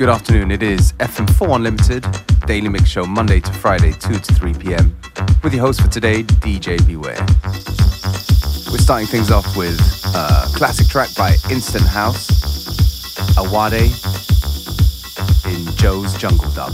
good afternoon. It is FM4 Unlimited, daily mix show Monday to Friday, 2 to 3 p.m. With your host for today, DJ Beware. We're starting things off with a classic track by Instant House, Awade in Joe's Jungle Dub.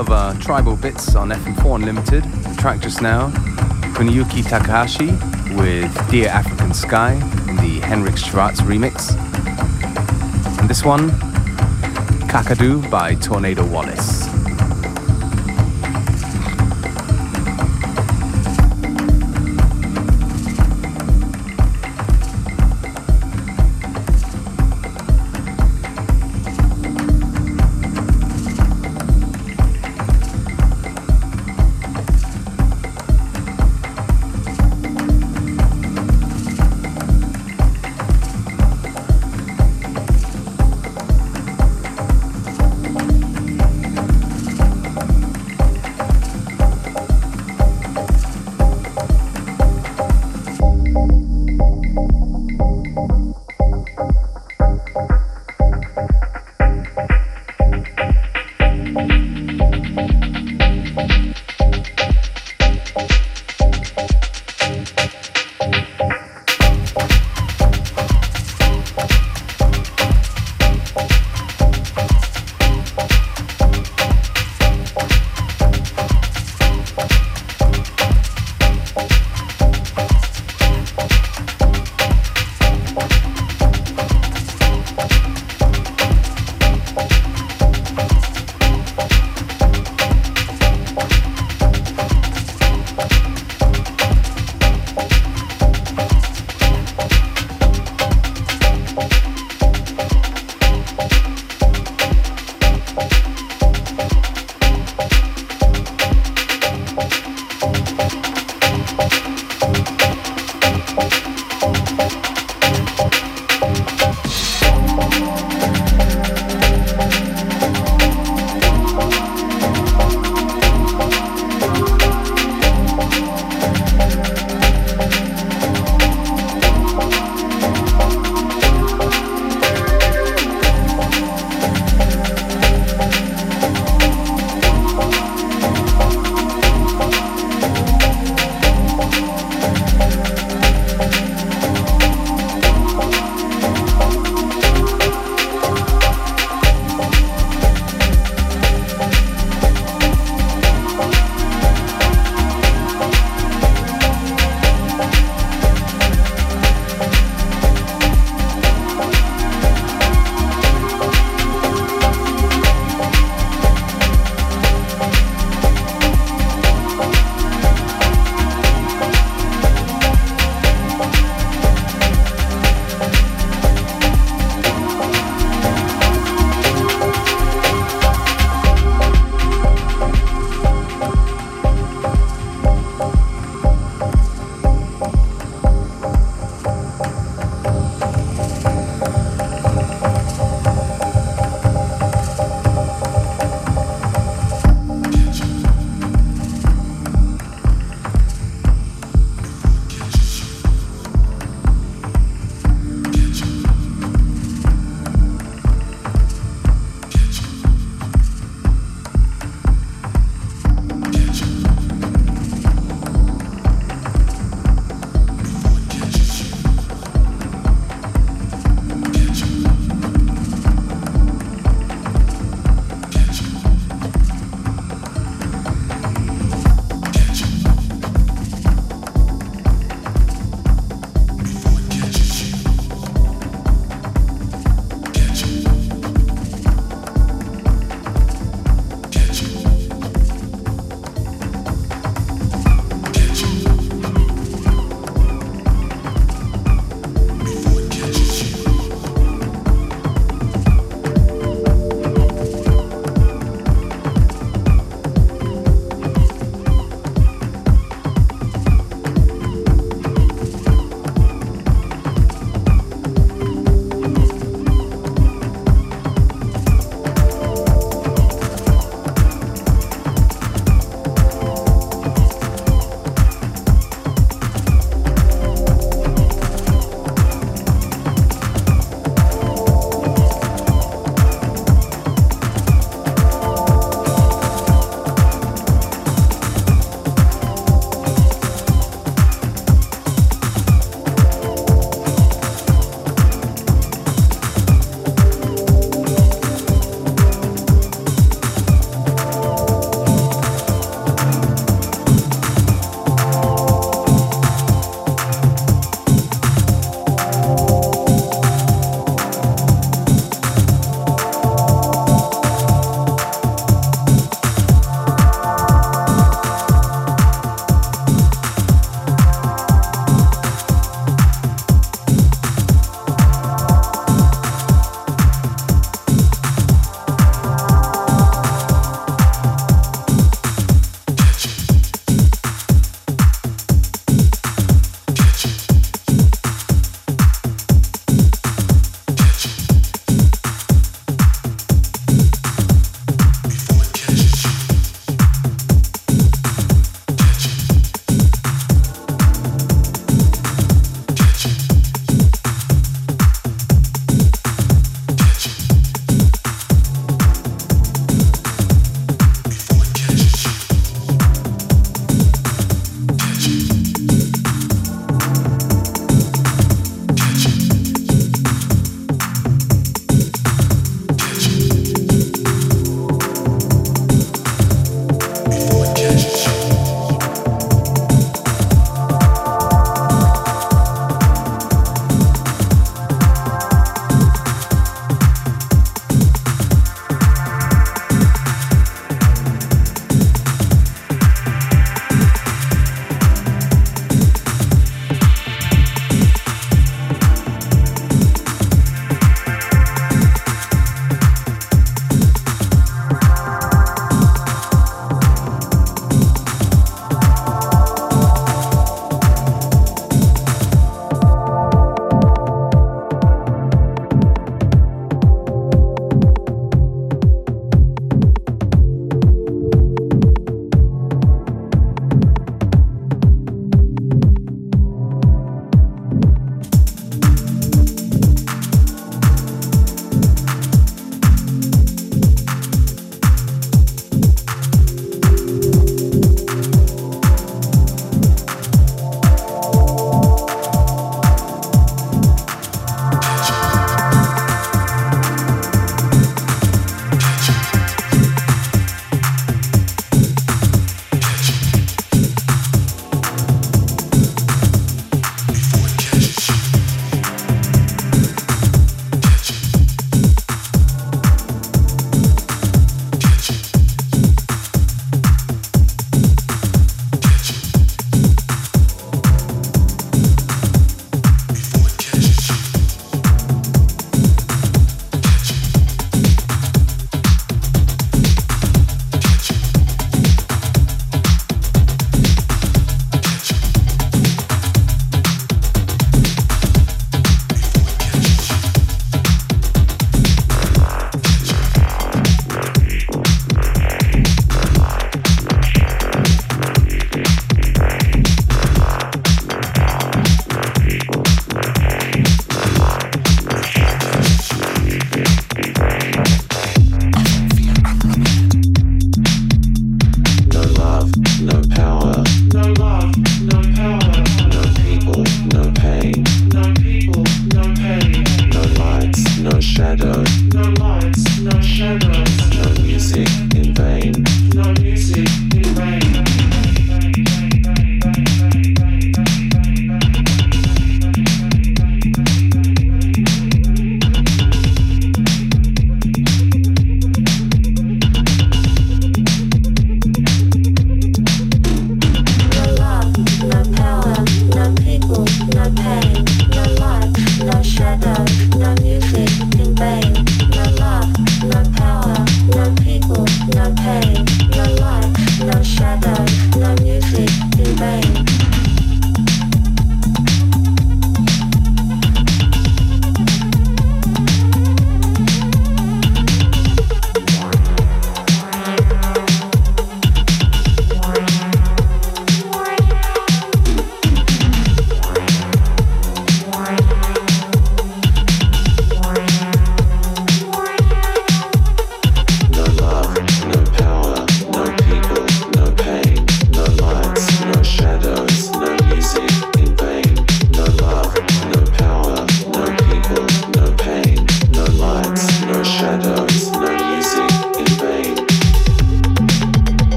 Of uh, tribal bits on FM4 Unlimited. The track just now, Kuniyuki Takahashi with Dear African Sky in the Henrik Schwarz remix. And this one, Kakadu by Tornado Wallace.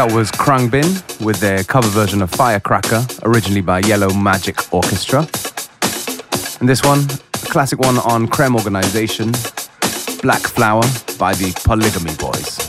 That was Khruangbin with their cover version of Firecracker, originally by Yellow Magic Orchestra. And this one, a classic one on Krem Organization, Black Flower by the Polygamy Boys.